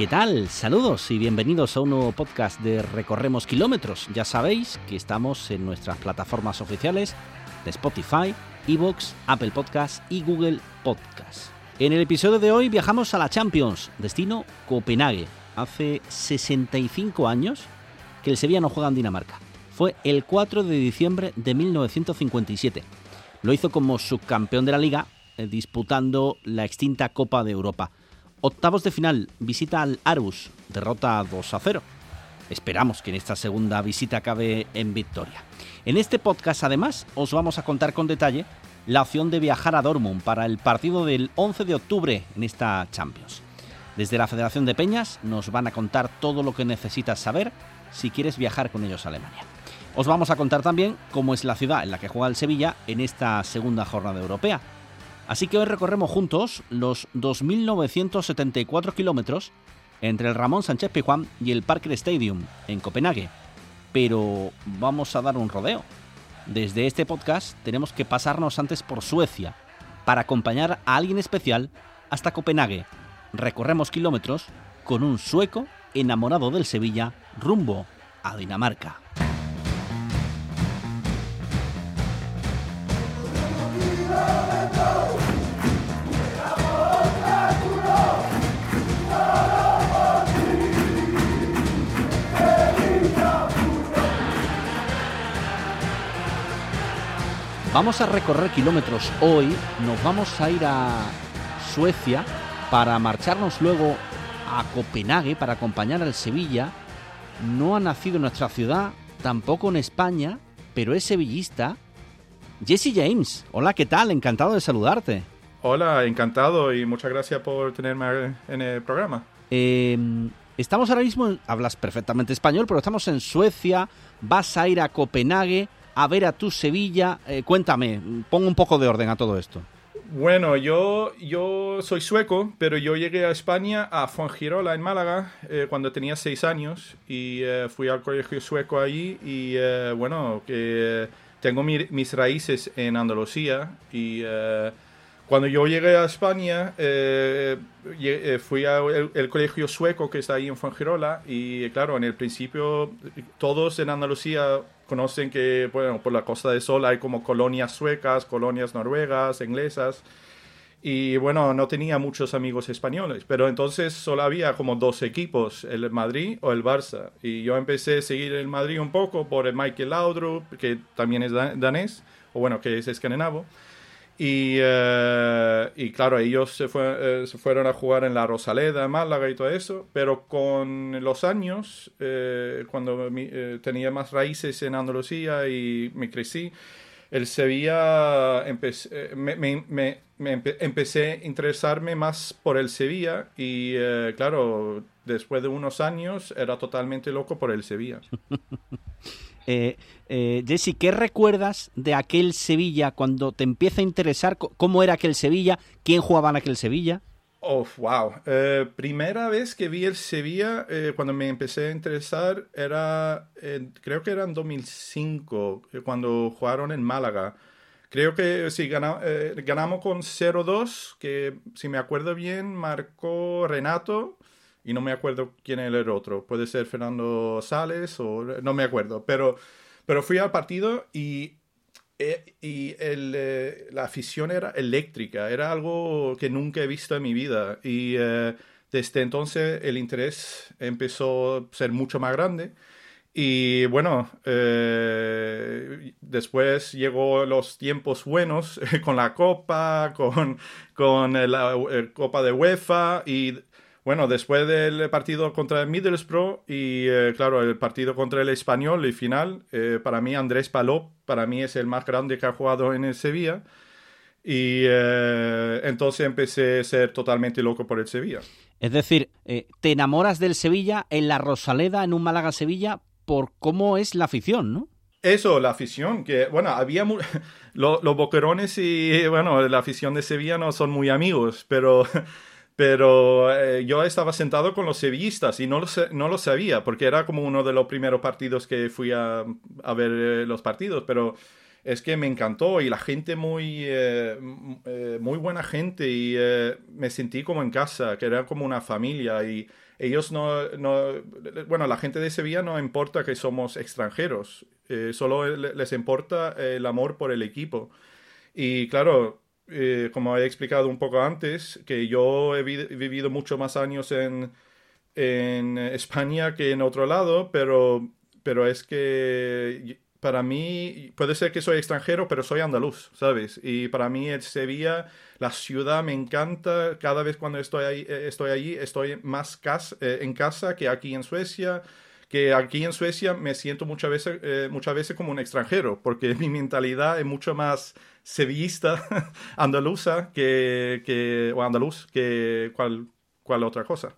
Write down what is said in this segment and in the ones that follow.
¿Qué tal? Saludos y bienvenidos a un nuevo podcast de Recorremos Kilómetros. Ya sabéis que estamos en nuestras plataformas oficiales de Spotify, Evox, Apple Podcast y Google Podcast. En el episodio de hoy viajamos a la Champions, destino Copenhague. Hace 65 años que el Sevilla no juega en Dinamarca. Fue el 4 de diciembre de 1957. Lo hizo como subcampeón de la liga, eh, disputando la extinta Copa de Europa. Octavos de final, visita al Arus, derrota 2 a 0. Esperamos que en esta segunda visita acabe en victoria. En este podcast, además, os vamos a contar con detalle la opción de viajar a Dortmund para el partido del 11 de octubre en esta Champions. Desde la Federación de Peñas nos van a contar todo lo que necesitas saber si quieres viajar con ellos a Alemania. Os vamos a contar también cómo es la ciudad en la que juega el Sevilla en esta segunda jornada europea Así que hoy recorremos juntos los 2.974 kilómetros entre el Ramón Sánchez Pizjuán y el Parker Stadium en Copenhague. Pero vamos a dar un rodeo. Desde este podcast tenemos que pasarnos antes por Suecia para acompañar a alguien especial hasta Copenhague. Recorremos kilómetros con un sueco enamorado del Sevilla rumbo a Dinamarca. Vamos a recorrer kilómetros hoy, nos vamos a ir a Suecia para marcharnos luego a Copenhague para acompañar al Sevilla. No ha nacido en nuestra ciudad, tampoco en España, pero es sevillista. Jesse James, hola, ¿qué tal? Encantado de saludarte. Hola, encantado y muchas gracias por tenerme en el programa. Eh, estamos ahora mismo, hablas perfectamente español, pero estamos en Suecia, vas a ir a Copenhague a ver a tu Sevilla. Eh, cuéntame, pongo un poco de orden a todo esto. Bueno, yo, yo soy sueco, pero yo llegué a España, a Fuengirola, en Málaga, eh, cuando tenía seis años y eh, fui al colegio sueco allí y bueno, que tengo mis raíces en Andalucía y cuando yo llegué a España fui al colegio sueco que está ahí en Fuengirola y claro, en el principio todos en Andalucía conocen que, bueno, por la Costa del Sol hay como colonias suecas, colonias noruegas, inglesas. Y bueno, no tenía muchos amigos españoles, pero entonces solo había como dos equipos, el Madrid o el Barça. Y yo empecé a seguir el Madrid un poco por el Michael Laudrup, que también es danés, o bueno, que es escandinavo. Y, eh, y, claro, ellos se, fue, eh, se, fueron a jugar en la Rosaleda, Málaga y todo eso, pero con los años, eh, cuando tenía más raíces en Andalucía y me crecí, el Sevilla, empecé, me, me, empecé a interesarme más por el Sevilla y claro, después de unos años era totalmente loco por el Sevilla. Eh, eh, Jesse, ¿qué recuerdas de aquel Sevilla cuando te empieza a interesar cómo era aquel Sevilla? ¿Quién jugaba en aquel Sevilla? Oh, wow. Eh, primera vez que vi el Sevilla, eh, cuando me empecé a interesar, era, creo que era en 2005, cuando jugaron en Málaga. Creo que sí, ganamos con 0-2, que si me acuerdo bien, marcó Renato y no me acuerdo quién era el otro. Puede ser Fernando Sales o no me acuerdo. Pero, pero fui al partido y, eh, y el, eh, la afición era eléctrica. Era algo que nunca he visto en mi vida. Y eh, desde entonces el interés empezó a ser mucho más grande. Y bueno, eh, después llegó los tiempos buenos con la Copa, con, con la Copa de UEFA y bueno, después del partido contra el Middlesbrough y eh, claro, el partido contra el Español y final, eh, para mí Andrés Palop, para mí es el más grande que ha jugado en el Sevilla. Y entonces empecé a ser totalmente loco por el Sevilla. Es decir, te enamoras del Sevilla en la Rosaleda, en un Málaga-Sevilla, por cómo es la afición, ¿no? Eso, la afición, que bueno, había los boquerones y bueno, la afición de Sevilla no son muy amigos, pero, pero eh, yo estaba sentado con los sevillistas y no lo, no lo sabía, porque era como uno de los primeros partidos que fui a, a ver eh, los partidos, pero es que me encantó y la gente muy, eh, muy buena gente y me sentí como en casa, que era como una familia y ellos no, bueno, la gente de Sevilla no importa que somos extranjeros, eh, solo les importa el amor por el equipo. Y claro, eh, como he explicado un poco antes, que yo he vivido mucho más años en, en España que en otro lado, pero, pero es que para mí, puede ser que soy extranjero, pero soy andaluz, ¿sabes? Y para mí el Sevilla, la ciudad me encanta. Cada vez cuando estoy, ahí, eh, estoy allí, estoy más eh, en casa que aquí en Suecia. Que aquí en Suecia me siento muchas veces, muchas veces como un extranjero, porque mi mentalidad es mucho más sevillista, andaluza, que, que, o andaluz, que cual, cual otra cosa.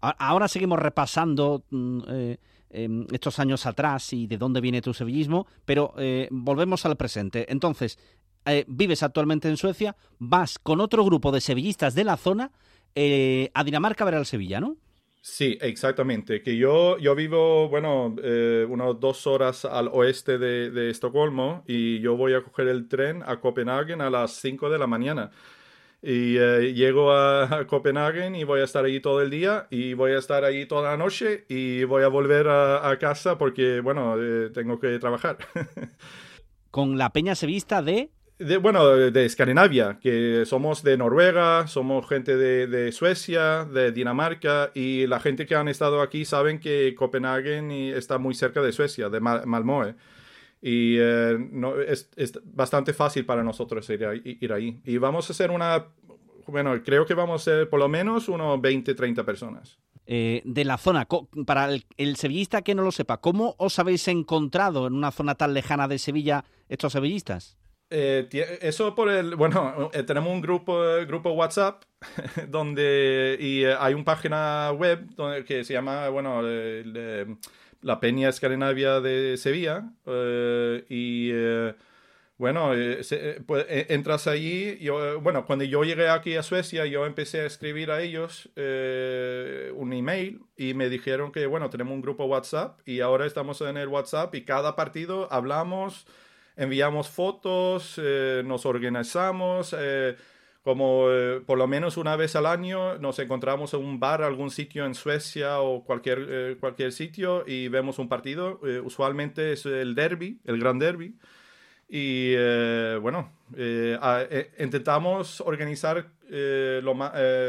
ahora seguimos repasando. Mm, Em, estos años atrás y de dónde viene tu sevillismo, pero eh, volvemos al presente. Entonces, eh, vives actualmente en Suecia, vas con otro grupo de sevillistas de la zona eh, a Dinamarca a ver al Sevilla, ¿no? Sí, exactamente. Que yo, yo vivo, bueno, unas dos horas al oeste de, Estocolmo y yo voy a coger el tren a Copenhague a las 5 de la mañana. Y eh, llego a, Copenhague y voy a estar allí todo el día y voy a estar allí toda la noche y voy a volver a, casa porque, bueno, eh, tengo que trabajar. Con la peña sevista de... De, bueno, de Escandinavia, que somos de Noruega, somos gente de, Suecia, de Dinamarca, y la gente que han estado aquí saben que Copenhague está muy cerca de Suecia, de Malmö. Y eh, es, bastante fácil para nosotros ir, ir, ahí. Y vamos a hacer una, bueno, creo que vamos a ser por lo menos unos 20, 30 personas. Eh, de la zona, para el, sevillista que no lo sepa, ¿cómo os habéis encontrado en una zona tan lejana de Sevilla estos sevillistas? Eh, eso por el, bueno, tenemos un grupo, grupo WhatsApp donde, y hay una página web donde, que se llama, bueno, la Peña Escandinavia de Sevilla eh, y eh, bueno, eh, pues, entras allí, yo, bueno, cuando yo llegué aquí a Suecia, yo empecé a escribir a ellos un email y me dijeron que, bueno, tenemos un grupo WhatsApp y ahora estamos en el WhatsApp y cada partido hablamos, enviamos fotos, nos organizamos como eh, por lo menos una vez al año nos encontramos en un bar, algún sitio en Suecia o cualquier, eh, cualquier sitio y vemos un partido. Eh, usualmente es el derby, el gran derby. Y bueno, intentamos organizar lo,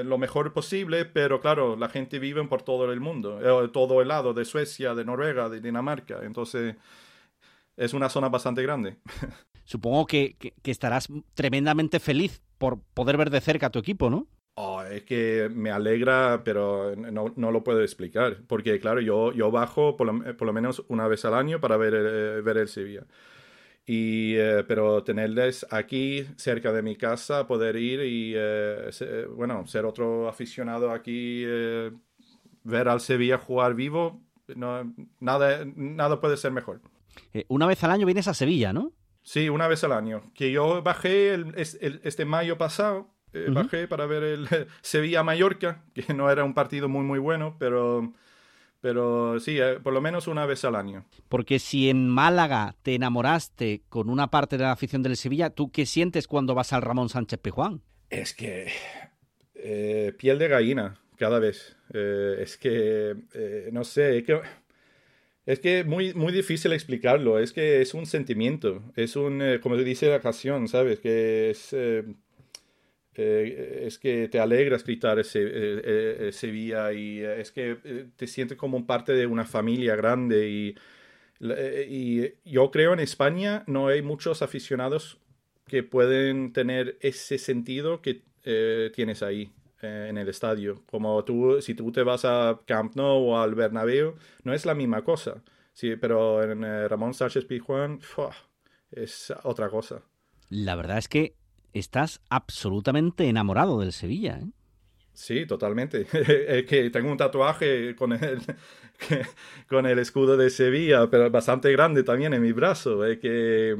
lo, mejor posible, pero claro, la gente vive por todo el mundo, todo el lado de Suecia, de Noruega, de Dinamarca. Entonces es una zona bastante grande. Supongo que, que estarás tremendamente feliz por poder ver de cerca a tu equipo, ¿no? Oh, es que me alegra, pero no, no, lo puedo explicar. Porque, claro, yo, yo bajo por lo, por lo menos una vez al año para ver, el, ver el Sevilla. Y, eh, pero tenerles aquí cerca de mi casa, poder ir y, eh, bueno, ser otro aficionado aquí, eh, ver al Sevilla jugar vivo, no, nada, nada puede ser mejor. Una vez al año vienes a Sevilla, ¿no? Sí, una vez al año. Que yo bajé el, este mayo pasado, eh, bajé para ver el Sevilla-Mallorca, que no era un partido muy, muy bueno, pero, pero sí, eh, por lo menos una vez al año. Porque si en Málaga te enamoraste con una parte de la afición del Sevilla, ¿tú qué sientes cuando vas al Ramón Sánchez Pijuán? Es que eh, piel de gallina cada vez. es que, no sé, es que es que muy, muy difícil explicarlo, es que es un sentimiento, es un, eh, como dice la canción, ¿sabes? Que es, eh, es que te alegra gritar ese, Sevilla y es que te sientes como parte de una familia grande y, y yo creo en España no hay muchos aficionados que pueden tener ese sentido que tienes ahí. Eh, en el estadio. Como tú, si tú te vas a Camp Nou o al Bernabéu, no es la misma cosa. Sí, pero en eh, Ramón Sánchez Pizjuán es otra cosa. La verdad es que estás absolutamente enamorado del Sevilla, ¿eh? Sí, totalmente. es que tengo un tatuaje con el, con el escudo de Sevilla, pero bastante grande también en mi brazo. Es que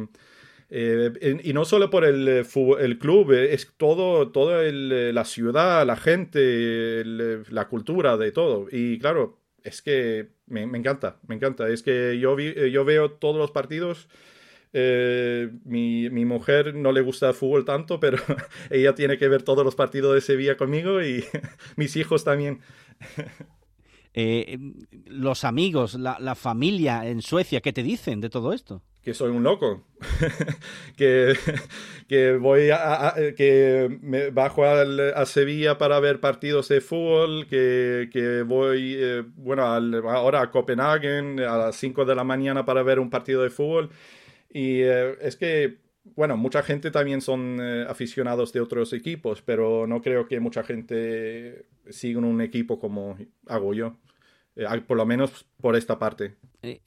eh, y no solo por el, eh, el club, eh, es todo, toda la ciudad, la gente, la cultura de todo. Y claro, es que me, encanta, me encanta. Es que yo, yo veo todos los partidos. mi, mi, mujer no le gusta el fútbol tanto, pero ella tiene que ver todos los partidos de Sevilla conmigo y mis hijos también. los amigos, la, la familia en Suecia, ¿qué te dicen de todo esto? Que soy un loco, que, que, voy a, que me bajo a Sevilla para ver partidos de fútbol, que, que voy, eh, bueno, ahora a Copenhague a las 5 de la mañana para ver un partido de fútbol. Y eh, es que, bueno, mucha gente también son eh, aficionados de otros equipos, pero no creo que mucha gente siga un equipo como hago yo. Por lo menos por esta parte. Eh,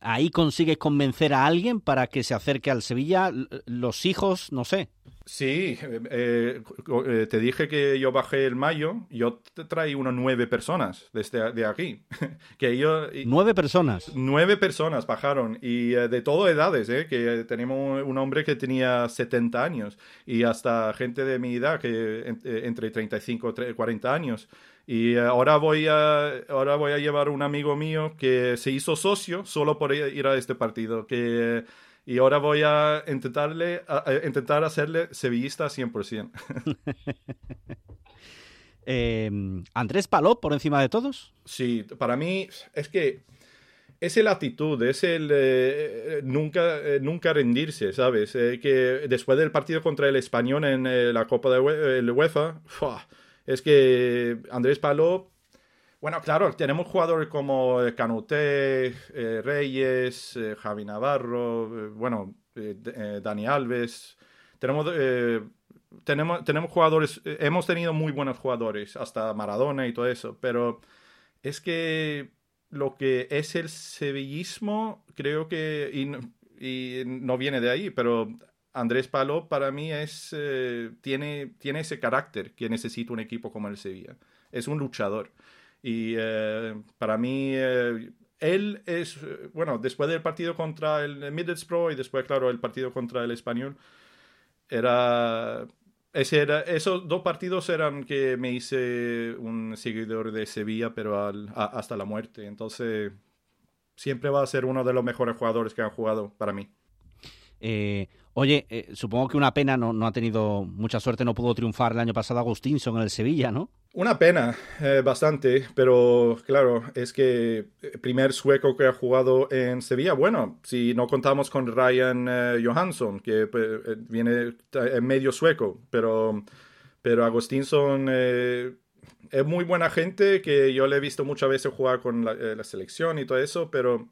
ahí consigues convencer a alguien para que se acerque al Sevilla, los hijos, no sé. Sí, eh, eh, te dije que yo bajé el mayo, yo te traí unas nueve personas desde de aquí. que yo, ¿Nueve personas? Nueve personas bajaron, y de todas edades, ¿eh? que tenemos un hombre que tenía 70 años, y hasta gente de mi edad, que entre 35 y 40 años. Y ahora voy a, ahora voy a llevar un amigo mío que se hizo socio solo por ir a este partido. Que, y ahora voy a intentarle, a, intentar hacerle sevillista 100%. eh, ¿Andrés Palop por encima de todos? Sí, para mí es que es la actitud, es el eh, nunca, eh, nunca rendirse, ¿sabes? Eh, que después del partido contra el Español en la Copa de UEFA, es que Andrés Palop, bueno, claro, tenemos jugadores como Canuté, eh, Reyes, eh, Javi Navarro, eh, bueno, Dani Alves. Tenemos, tenemos, tenemos jugadores, hemos tenido muy buenos jugadores, hasta Maradona y todo eso, pero es que lo que es el sevillismo, creo que, y no viene de ahí, pero Andrés Palo para mí es, eh, tiene, tiene ese carácter que necesita un equipo como el Sevilla. Es un luchador. Y eh, para mí, eh, él es, bueno, después del partido contra el Middlesbrough y después, claro, el partido contra el Español, era, ese era, esos dos partidos eran que me hice un seguidor de Sevilla, pero hasta la muerte. Entonces, siempre va a ser uno de los mejores jugadores que han jugado para mí. Eh, Oye, eh, supongo que una pena, no, no, ha tenido mucha suerte, no pudo triunfar el año pasado Agustinson en el Sevilla, ¿no? Una pena, eh, bastante, pero claro, es que el eh, primer sueco que ha jugado en Sevilla, bueno, si no contamos con Ryan Johansson, que viene en medio sueco, pero, pero Agustinson es muy buena gente, que yo le he visto muchas veces jugar con la selección y todo eso, pero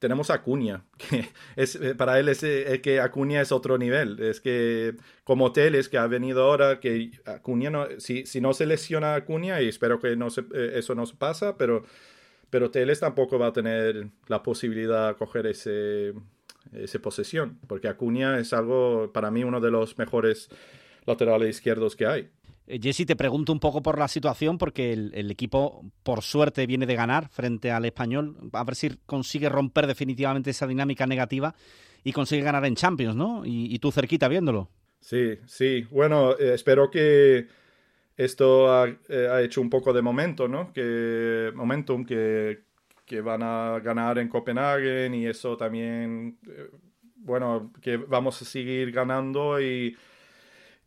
tenemos a Acuña, que es, eh, para él es, eh, que Acuña es otro nivel. Es que como Teles, que ha venido ahora, que Acuña, no, si, si no se lesiona Acuña, y espero que no se, eh, eso no pasa, pero, pero Teles tampoco va a tener la posibilidad de coger ese, esa posesión, porque Acuña es algo, para mí, uno de los mejores laterales izquierdos que hay. Eh, Jesse, te pregunto un poco por la situación, porque el, equipo, por suerte, viene de ganar frente al español. A ver si consigue romper definitivamente esa dinámica negativa y consigue ganar en Champions, ¿no? Y, tú cerquita viéndolo. Sí, sí. Bueno, eh, espero que esto eh, ha, hecho un poco de momento, ¿no? Que momentum que, que van a ganar en Copenhague y eso también, bueno, que vamos a seguir ganando y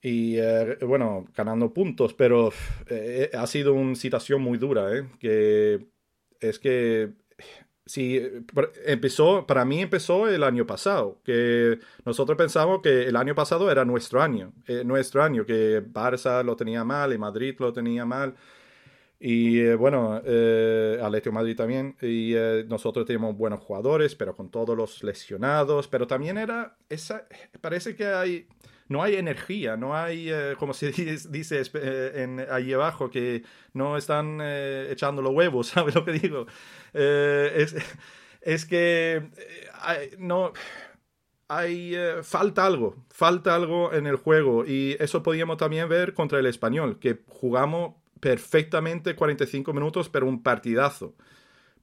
y eh, bueno, ganando puntos, pero eh, ha sido una situación muy dura, ¿eh? que es que sí, empezó, para mí empezó el año pasado, que nosotros pensamos que el año pasado era nuestro año, eh, nuestro año, que Barça lo tenía mal y Madrid lo tenía mal. Y eh, bueno, eh, Atlético Madrid también. Y eh, nosotros tenemos buenos jugadores, pero con todos los lesionados. Pero también era esa. Parece que hay. No hay energía, no hay, como se dice en, ahí abajo, que no están echando los huevos, ¿sabes lo que digo? Es, es, que no hay falta algo, falta algo en el juego y eso podíamos también ver contra el español, que jugamos perfectamente 45 minutos, pero un partidazo.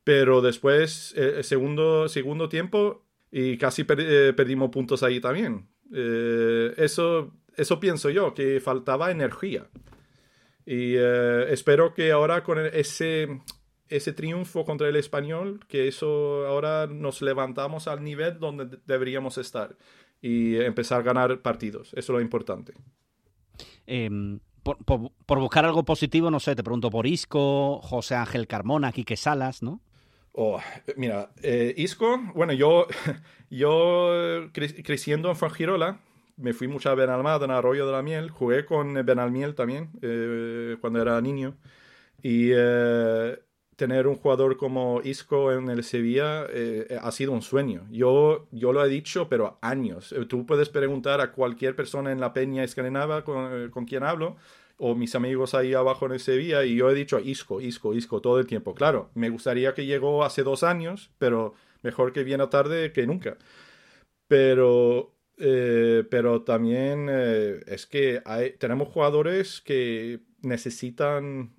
Pero después, eh, segundo, segundo tiempo, y casi eh, perdimos puntos ahí también. Eh, eso, eso pienso yo, que faltaba energía. Y espero que ahora con ese, ese triunfo contra el español, que eso ahora nos levantamos al nivel donde deberíamos estar y empezar a ganar partidos. Eso es lo importante. Em, por, buscar algo positivo, no sé, te pregunto por Isco, José Ángel Carmona, Quique Salas, ¿no? Oh, mira, eh, Isco, bueno, yo, yo creciendo en Fuengirola, me fui mucho a Benalmádena, en Arroyo de la Miel, jugué con Benalmiel también eh, cuando era niño. Y eh, tener un jugador como Isco en el Sevilla ha sido un sueño. Yo, yo lo he dicho, pero años. Tú puedes preguntar a cualquier persona en la peña escandinava con, con quien hablo o mis amigos ahí abajo en el Sevilla y yo he dicho Isco, Isco, Isco todo el tiempo. Claro, me gustaría que llegó hace dos años, pero mejor que viene tarde que nunca. Pero, eh, pero también eh, es que hay, tenemos jugadores que necesitan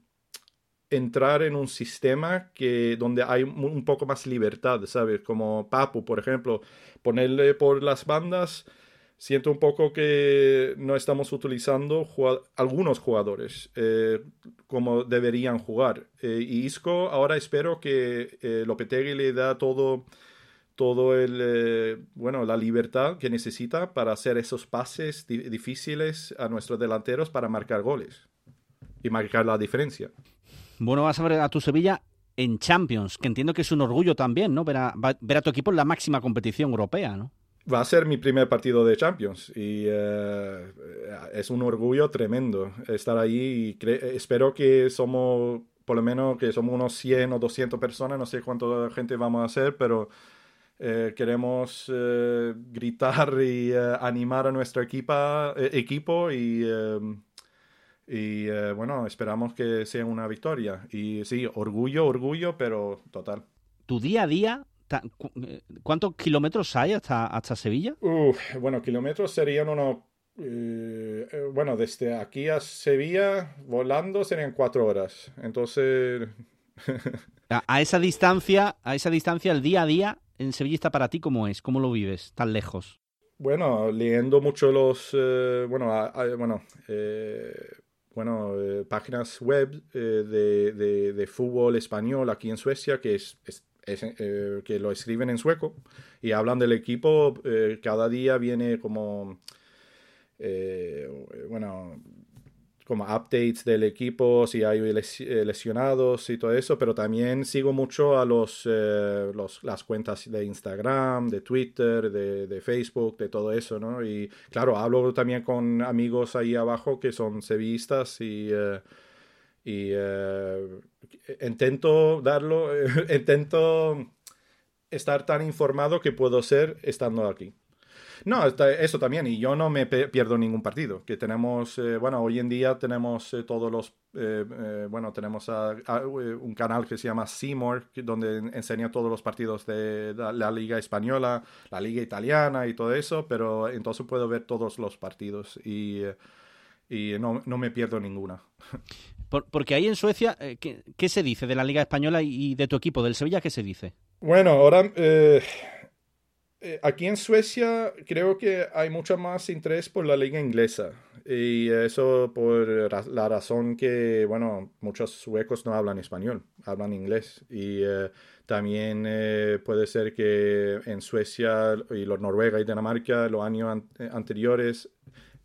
entrar en un sistema que donde hay un poco más libertad, ¿sabes? Como Papu, por ejemplo, ponerle por las bandas siento un poco que no estamos utilizando algunos jugadores eh, como deberían jugar. Eh, y Isco ahora espero que eh, Lopetegui le da todo, todo el, eh, bueno, la libertad que necesita para hacer esos pases difíciles a nuestros delanteros para marcar goles y marcar la diferencia. Bueno, vas a ver a tu Sevilla en Champions, que entiendo que es un orgullo también, ¿no? Ver a, ver a tu equipo en la máxima competición europea, ¿no? Va a ser mi primer partido de Champions y eh, es un orgullo tremendo estar ahí y espero que somos, por lo menos que somos unos 100 o 200 personas, no sé cuánta gente vamos a hacer, pero eh, queremos eh, gritar y animar a nuestro equipo y, y bueno, esperamos que sea una victoria. Y sí, orgullo, orgullo, pero total. ¿Tu día a día ¿Cuántos kilómetros hay hasta, hasta Sevilla? bueno, kilómetros serían unos... Eh, eh, bueno, desde aquí a Sevilla volando serían cuatro horas. Entonces... a, esa distancia, a esa distancia, el día a día en Sevilla está para ti cómo es, cómo lo vives, tan lejos. Bueno, leyendo mucho los, bueno, bueno, bueno, páginas web de, de, fútbol español aquí en Suecia, que es eh, que lo escriben en sueco y hablan del equipo. Eh, cada día viene como, eh, bueno, como updates del equipo, si hay lesionados y todo eso, pero también sigo mucho a los, las cuentas de Instagram, de Twitter, de, Facebook, de todo eso, ¿no? Y claro, hablo también con amigos ahí abajo que son sevillistas y y intento darlo, intento estar tan informado que puedo ser estando aquí. No, eso también, y yo no me pierdo ningún partido, que tenemos, eh, bueno, hoy en día tenemos eh, todos los, bueno, tenemos un canal que se llama Seymour, donde enseña todos los partidos de la, Liga Española, la Liga Italiana y todo eso, pero entonces puedo ver todos los partidos y, y no, no me pierdo ninguna. porque ahí en Suecia, eh, ¿qué, se dice de la Liga Española y de tu equipo, del Sevilla? ¿Qué se dice? Bueno, ahora eh, eh, aquí en Suecia creo que hay mucho más interés por la liga inglesa. Y eso por la razón que, bueno, muchos suecos no hablan español, hablan inglés. Y también puede ser que en Suecia y los Noruega y Dinamarca los años anteriores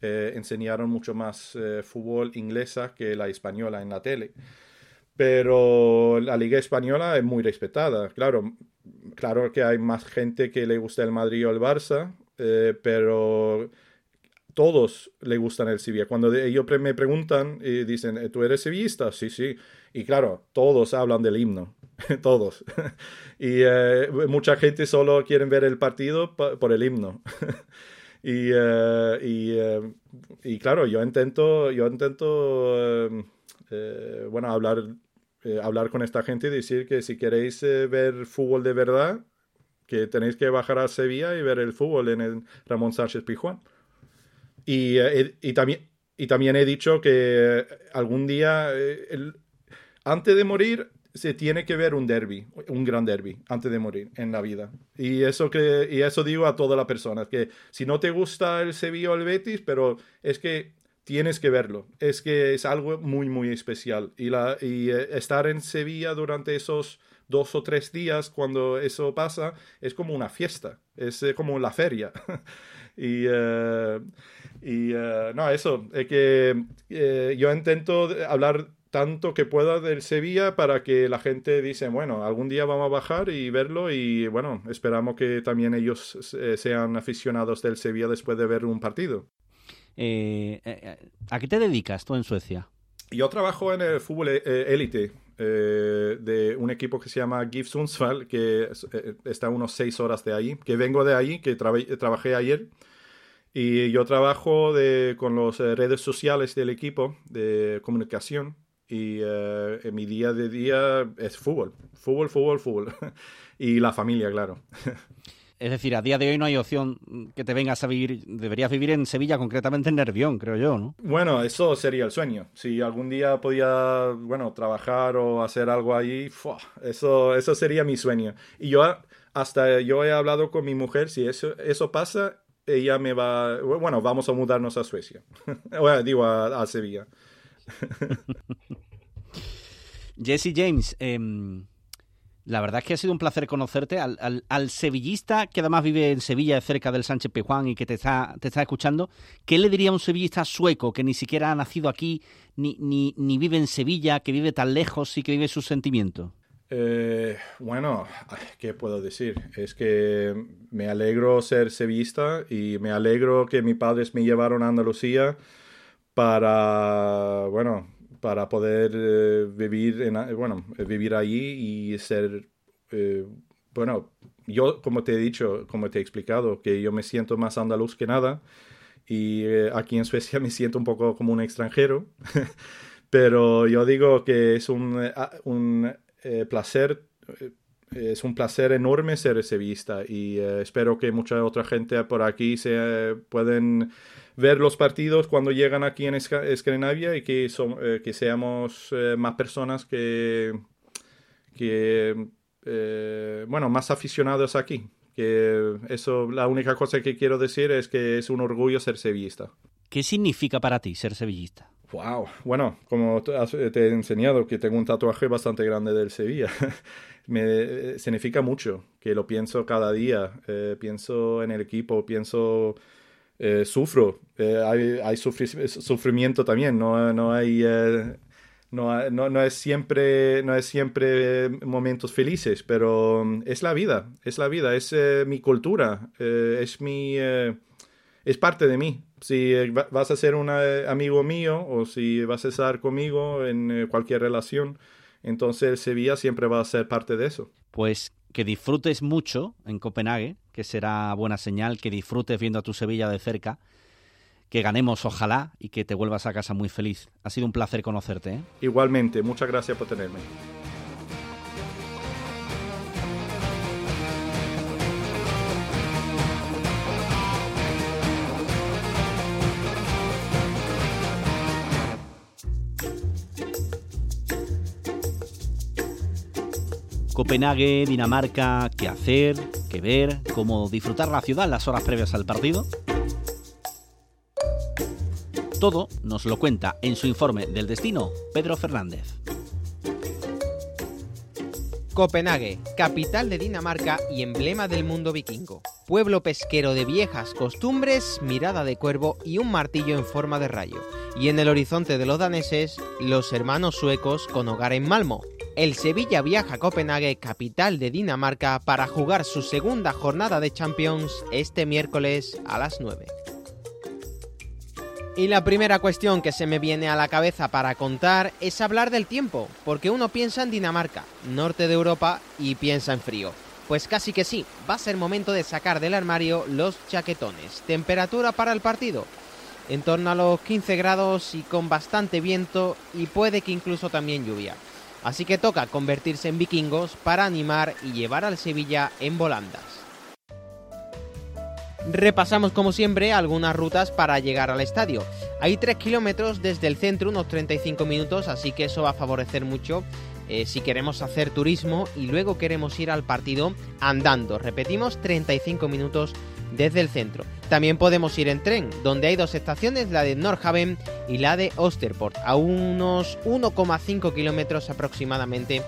eh, enseñaron mucho más eh, fútbol inglesa que la española en la tele. Pero la liga española es muy respetada. Claro, claro que hay más gente que le gusta el Madrid o el Barça, eh, pero todos le gustan el Sevilla. Cuando ellos me preguntan y dicen, ¿tú eres sevillista? Sí, sí. Y claro, todos hablan del himno, todos. y eh, mucha gente solo quiere ver el partido por el himno. y, eh, y, eh, y, claro, yo intento, yo intento bueno, hablar, hablar con esta gente y decir que si queréis ver fútbol de verdad, que tenéis que bajar a Sevilla y ver el fútbol en Ramón Sánchez Pijuán. Y, eh, y, también, y también he dicho que algún día, eh, antes de morir, se tiene que ver un derby, un gran derby, antes de morir en la vida. Y eso, que, y eso digo a todas las personas, que si no te gusta el Sevilla o el Betis, pero es que tienes que verlo. Es que es algo muy, muy especial. Y, la, y eh, estar en Sevilla durante esos dos o tres días, cuando eso pasa, es como una fiesta, es como la feria. y, y uh, no, eso, es que eh, yo intento hablar tanto que pueda del Sevilla para que la gente dice, bueno, algún día vamos a bajar y verlo y bueno, esperamos que también ellos sean aficionados del Sevilla después de ver un partido. Eh, eh, ¿A qué te dedicas tú en Suecia? Yo trabajo en el fútbol élite de un equipo que se llama GIF Sundsvall, que está a unos seis horas de ahí, que vengo de ahí, que trabajé ayer. Y yo trabajo de, con las eh, redes sociales del equipo de comunicación y eh, en mi día de día es fútbol, fútbol, fútbol, fútbol. y la familia, claro. Es decir, a día de hoy no hay opción que te vengas a vivir, deberías vivir en Sevilla, concretamente en Nervión, creo yo, ¿no? Bueno, eso sería el sueño. Si algún día podía, bueno, trabajar o hacer algo allí, eso, eso sería mi sueño. Y yo hasta yo he hablado con mi mujer, si eso, eso pasa, ella me va, bueno, vamos a mudarnos a Suecia, bueno, digo a, Sevilla. Jesse James, em, la verdad es que ha sido un placer conocerte. Al, sevillista que además vive en Sevilla, cerca del Sánchez Pejuán y que te está, escuchando, ¿qué le diría a un sevillista sueco que ni siquiera ha nacido aquí, ni vive en Sevilla, que vive tan lejos y que vive sus sentimientos? Eh, bueno, ¿qué puedo decir? Es que me alegro ser sevillista y me alegro que mis padres me llevaron a Andalucía para, bueno, para poder eh, vivir, en, bueno, vivir allí y ser, eh, bueno, yo, como te he dicho, como te he explicado, que yo me siento más andaluz que nada y aquí en Suecia me siento un poco como un extranjero, pero yo digo que es un, un eh, placer, eh, es un placer enorme ser sevillista y eh, espero que mucha otra gente por aquí se pueden ver los partidos cuando llegan aquí en Escandinavia y que, son, que seamos más personas que, que bueno, más aficionados aquí. Que eso, la única cosa que quiero decir es que es un orgullo ser sevillista. ¿Qué significa para ti ser sevillista? Wow, bueno, como te he enseñado que tengo un tatuaje bastante grande del Sevilla, me eh, significa mucho, que lo pienso cada día, eh, pienso en el equipo, pienso, eh, sufro, hay, sufrimiento también, no, no hay, no, no, no, es siempre, no es siempre momentos felices, pero mm, es la vida, es la vida, es mi cultura, es mi, es parte de mí. Si vas a ser un amigo mío o si vas a estar conmigo en cualquier relación, entonces el Sevilla siempre va a ser parte de eso. Pues que disfrutes mucho en Copenhague, que será buena señal, que disfrutes viendo a tu Sevilla de cerca, que ganemos ojalá y que te vuelvas a casa muy feliz. Ha sido un placer conocerte. Igualmente, muchas gracias por tenerme. Copenhague, Dinamarca, qué hacer, qué ver, cómo disfrutar la ciudad las horas previas al partido. Todo nos lo cuenta en su informe del destino Pedro Fernández. Copenhague, capital de Dinamarca y emblema del mundo vikingo. Pueblo pesquero de viejas costumbres, mirada de cuervo y un martillo en forma de rayo. Y en el horizonte de los daneses, los hermanos suecos con hogar en Malmo, El Sevilla viaja a Copenhague, capital de Dinamarca, para jugar su segunda jornada de Champions este miércoles a las 9. Y la primera cuestión que se me viene a la cabeza para contar es hablar del tiempo, porque uno piensa en Dinamarca, norte de Europa, y piensa en frío. Pues casi que sí, va a ser momento de sacar del armario los chaquetones. Temperatura para el partido, en torno a los 15 grados y con bastante viento y puede que incluso también lluvia. Así que toca convertirse en vikingos para animar y llevar al Sevilla en volandas. Repasamos como siempre algunas rutas para llegar al estadio. Hay 3 kilómetros desde el centro, unos 35 minutos, así que eso va a favorecer mucho eh, si queremos hacer turismo y luego queremos ir al partido andando. Repetimos, 35 minutos desde el centro. También podemos ir en tren, donde hay dos estaciones, la de Nordhaven y la de Osterport, a unos 1,5 kilómetros aproximadamente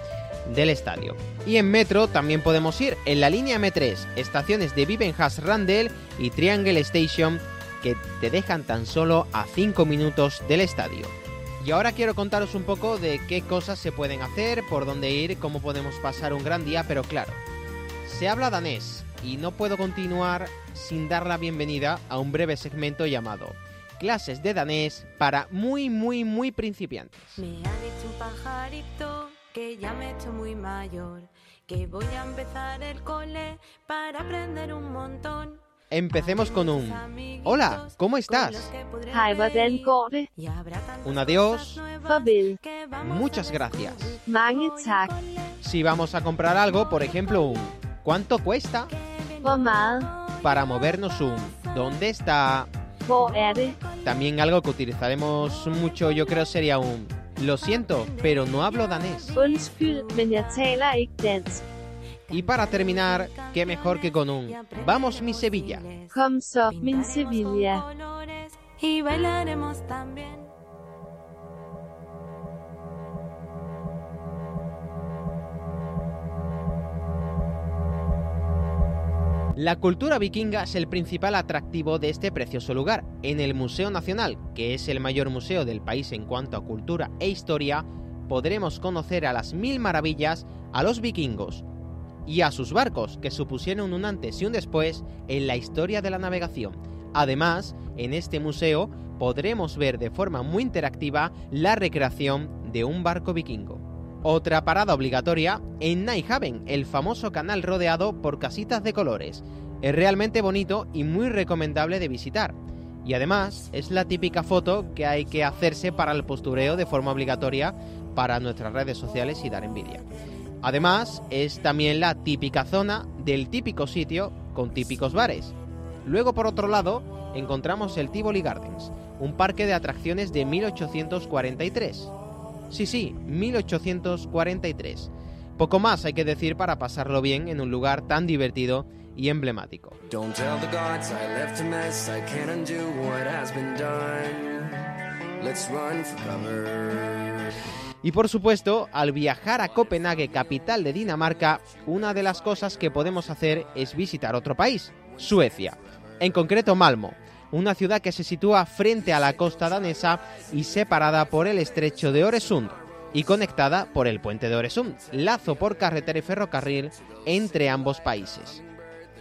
del estadio. Y en metro también podemos ir en la línea M3, estaciones de Vivenhas Randel y Triangle Station que te dejan tan solo a 5 minutos del estadio. Y ahora quiero contaros un poco de qué cosas se pueden hacer, por dónde ir, cómo podemos pasar un gran día, pero claro, se habla danés y no puedo continuar sin dar la bienvenida a un breve segmento llamado Clases de danés para muy muy muy principiantes. Me ha dicho un pajarito que ya me he hecho muy mayor, que voy a empezar el cole para aprender un montón. Empecemos con un Hola, ¿cómo estás? Hej, hvordan går det? Un adiós. Farvel. Muchas gracias. Mange tak. Si vamos a comprar algo, por ejemplo, un ¿Cuánto cuesta? Para movernos un ¿Dónde está? También algo que utilizaremos mucho, yo creo, sería un Lo siento, pero no hablo danés. Undskyld, men jeg taler ikke dansk. Y para terminar, qué mejor que con un Vamos mi Sevilla. Min Sevilla. Y bailaremos también. La cultura vikinga es el principal atractivo de este precioso lugar. En el Museo Nacional, que es el mayor museo del país en cuanto a cultura e historia, podremos conocer a las mil maravillas a los vikingos y a sus barcos, que supusieron un antes y un después en la historia de la navegación. Además, en este museo podremos ver de forma muy interactiva la recreación de un barco vikingo. Otra parada obligatoria en Nyhaven, el famoso canal rodeado por casitas de colores. Es realmente bonito y muy recomendable de visitar. Y además es la típica foto que hay que hacerse para el postureo de forma obligatoria para nuestras redes sociales y dar envidia. Además es también la típica zona del típico sitio con típicos bares. Luego por otro lado encontramos el Tivoli Gardens, un parque de atracciones de 1843. Sí, sí, 1843. Poco más hay que decir para pasarlo bien en un lugar tan divertido y emblemático. Y por supuesto, al viajar a Copenhague, capital de Dinamarca, una de las cosas que podemos hacer es visitar otro país, Suecia. En concreto Malmo, una ciudad que se sitúa frente a la costa danesa y separada por el estrecho de Oresund y conectada por el puente de Oresund, lazo por carretera y ferrocarril entre ambos países.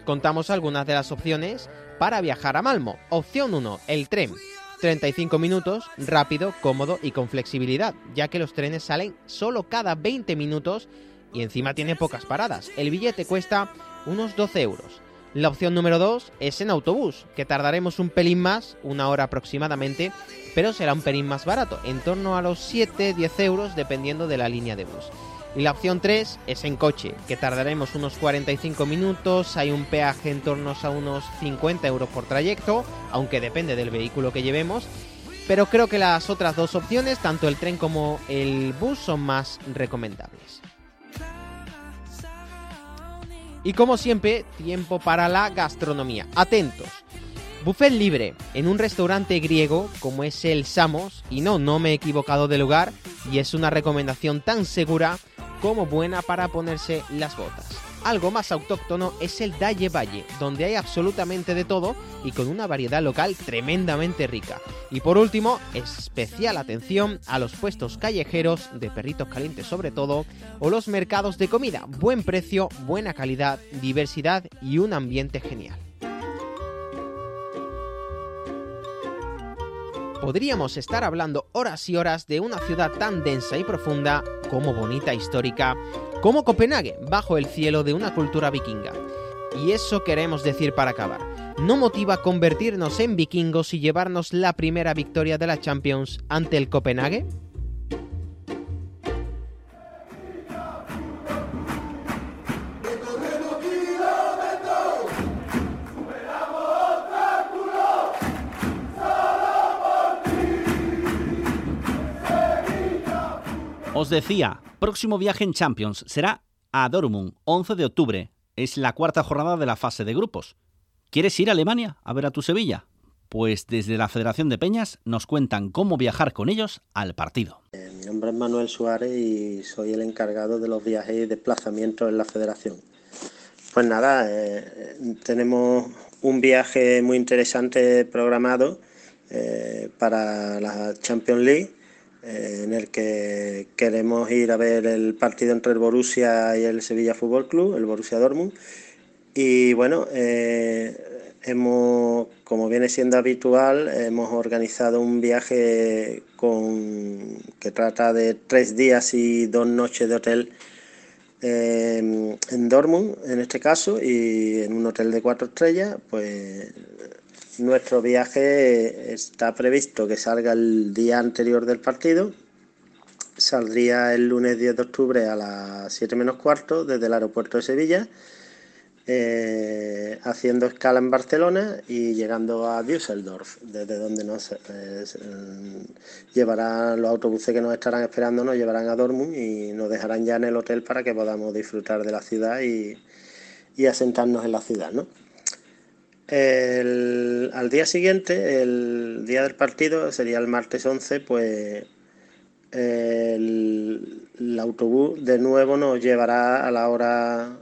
Contamos algunas de las opciones para viajar a Malmo. Opción 1, el tren. 35 minutos, rápido, cómodo y con flexibilidad, ya que los trenes salen solo cada 20 minutos y encima tiene pocas paradas. El billete cuesta unos 12 euros. La opción número 2 es en autobús, que tardaremos un pelín más, una hora aproximadamente, pero será un pelín más barato, en torno a los 7-10 euros dependiendo de la línea de bus. Y la opción 3 es en coche, que tardaremos unos 45 minutos, hay un peaje en torno a unos 50 euros por trayecto, aunque depende del vehículo que llevemos. Pero creo que las otras dos opciones, tanto el tren como el bus, son más recomendables. Y como siempre, tiempo para la gastronomía. Atentos. Buffet libre en un restaurante griego como es el Samos, y no, no me he equivocado de lugar, y es una recomendación tan segura como buena para ponerse las botas. Algo más autóctono es el Dalle Valle, donde hay absolutamente de todo y con una variedad local tremendamente rica. Y por último, especial atención a los puestos callejeros, de perritos calientes sobre todo, o los mercados de comida, buen precio, buena calidad, diversidad y un ambiente genial. podríamos estar hablando horas y horas de una ciudad tan densa y profunda como bonita histórica, como Copenhague, bajo el cielo de una cultura vikinga. Y eso queremos decir para acabar. ¿No motiva convertirnos en vikingos y llevarnos la primera victoria de la Champions ante el Copenhague? Os decía, próximo viaje en Champions será a Dortmund, 11 de octubre. Es la cuarta jornada de la fase de grupos. ¿Quieres ir a Alemania a ver a tu Sevilla? Pues desde la Federación de Peñas nos cuentan cómo viajar con ellos al partido. Eh, mi nombre es Manuel Suárez y soy el encargado de los viajes y desplazamientos en la Federación. Pues nada, eh, tenemos un viaje muy interesante programado eh, para la Champions League eh, en el que queremos ir a ver el partido entre el Borussia y el Sevilla Fútbol Club, el Borussia Dortmund. Y bueno, eh, hemos, como viene siendo habitual, hemos organizado un viaje con, que trata de tres días y dos noches de hotel eh, en Dortmund, en este caso, y en un hotel de cuatro estrellas, pues nuestro viaje está previsto que salga el día anterior del partido. Saldría el lunes 10 de octubre a las 7 menos cuarto desde el aeropuerto de Sevilla, eh, haciendo escala en Barcelona y llegando a Düsseldorf, desde donde nos eh, llevarán los autobuses que nos estarán esperando, nos llevarán a Dortmund y nos dejarán ya en el hotel para que podamos disfrutar de la ciudad y, y asentarnos en la ciudad, ¿no? El, al día siguiente, el día del partido, sería el martes 11, pues el, autobús de nuevo nos llevará a la hora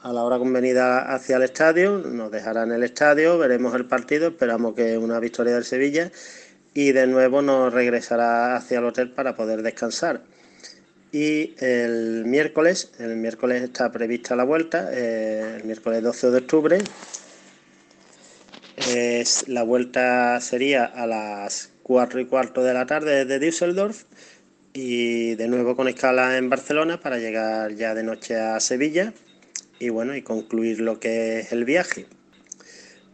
a la hora convenida hacia el estadio, nos dejará en el estadio, veremos el partido, esperamos que una victoria del Sevilla y de nuevo nos regresará hacia el hotel para poder descansar. Y el miércoles, el miércoles está prevista la vuelta, eh, el miércoles 12 de octubre, es, la vuelta sería a las 4 y cuarto de la tarde desde Düsseldorf y de nuevo con escala en Barcelona para llegar ya de noche a Sevilla y bueno y concluir lo que es el viaje.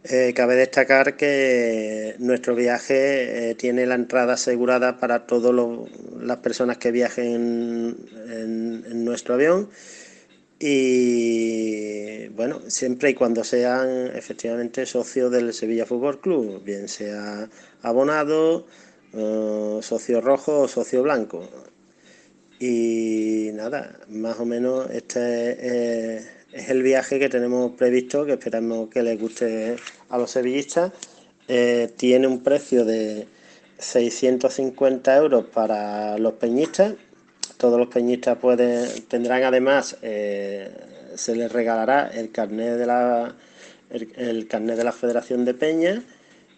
Eh, cabe destacar que nuestro viaje eh, tiene la entrada asegurada para todas las personas que viajen en nuestro avión y bueno, siempre y cuando sean efectivamente socios del Sevilla Fútbol Club, bien sea abonado, eh, socio rojo o socio blanco. Y nada, más o menos este es, el viaje que tenemos previsto, que esperamos que les guste a los sevillistas. Eh, tiene un precio de 650 euros para los peñistas todos los peñistas tendrán además, eh, se les regalará el carnet de la, el, carnet de la Federación de Peñas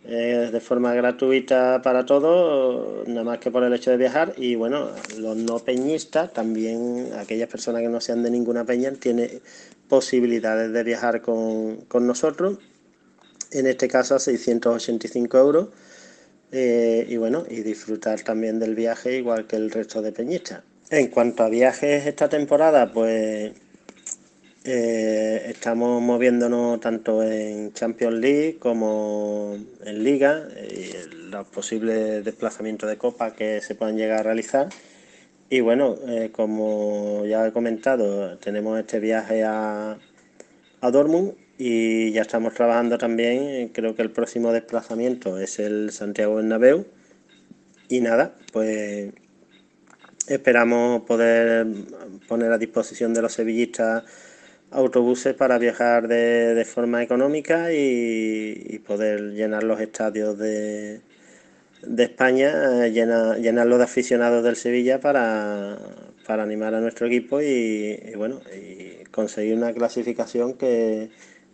eh, de forma gratuita para todos, nada más que por el hecho de viajar. Y bueno, los no peñistas, también aquellas personas que no sean de ninguna peña, tienen posibilidades de viajar con, con nosotros. En este caso a 685 euros. Eh, y bueno, y disfrutar también del viaje igual que el resto de peñistas. En cuanto a viajes esta temporada, pues eh, estamos moviéndonos tanto en Champions League como en Liga y los posibles desplazamientos de Copa que se puedan llegar a realizar. Y bueno, eh, como ya he comentado, tenemos este viaje a, a Dortmund y ya estamos trabajando también. Creo que el próximo desplazamiento es el Santiago Bernabéu. Y nada, pues Esperamos poder poner a disposición de los sevillistas autobuses para viajar de, forma económica y, poder llenar los estadios de, de España, llenar, llenarlos de aficionados del Sevilla para, para animar a nuestro equipo y bueno, y conseguir una clasificación que,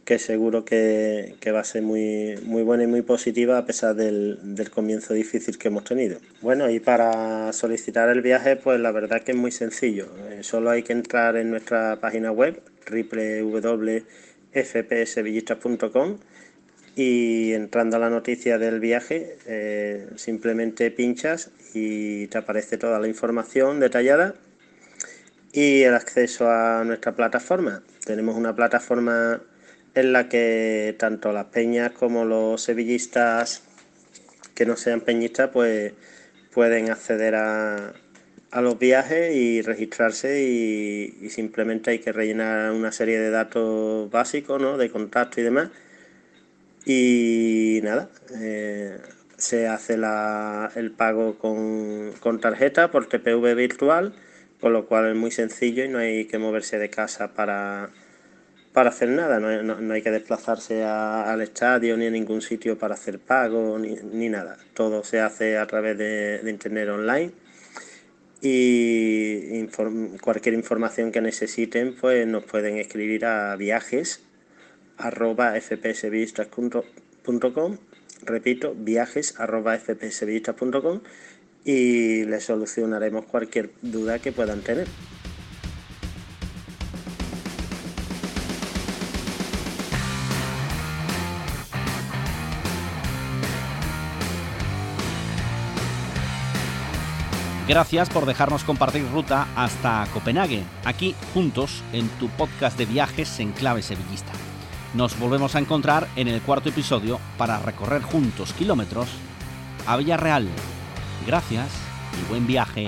que seguro que, va a ser muy, muy buena y muy positiva a pesar del, del, comienzo difícil que hemos tenido. Bueno, y para solicitar el viaje, pues la verdad que es muy sencillo. Eh, solo hay que entrar en nuestra página web, www.fpsevillistas.com y entrando a la noticia del viaje, eh, simplemente pinchas y te aparece toda la información detallada y el acceso a nuestra plataforma. Tenemos una plataforma en la que tanto las peñas como los sevillistas que no sean peñistas pues pueden acceder a, a los viajes y registrarse y, y, simplemente hay que rellenar una serie de datos básicos, ¿no? de contacto y demás. Y nada, eh, se hace la, el pago con, con tarjeta por TPV virtual, con lo cual es muy sencillo y no hay que moverse de casa para, para hacer nada, no, hay que desplazarse a, al estadio ni a ningún sitio para hacer pago ni, ni nada. Todo se hace a través de, internet online y cualquier información que necesiten pues nos pueden escribir a viajes arroba repito viajes arroba y les solucionaremos cualquier duda que puedan tener. Gracias por dejarnos compartir ruta hasta Copenhague, aquí juntos en tu podcast de viajes en clave sevillista. Nos volvemos a encontrar en el cuarto episodio para recorrer juntos kilómetros a Villarreal. Gracias y buen viaje.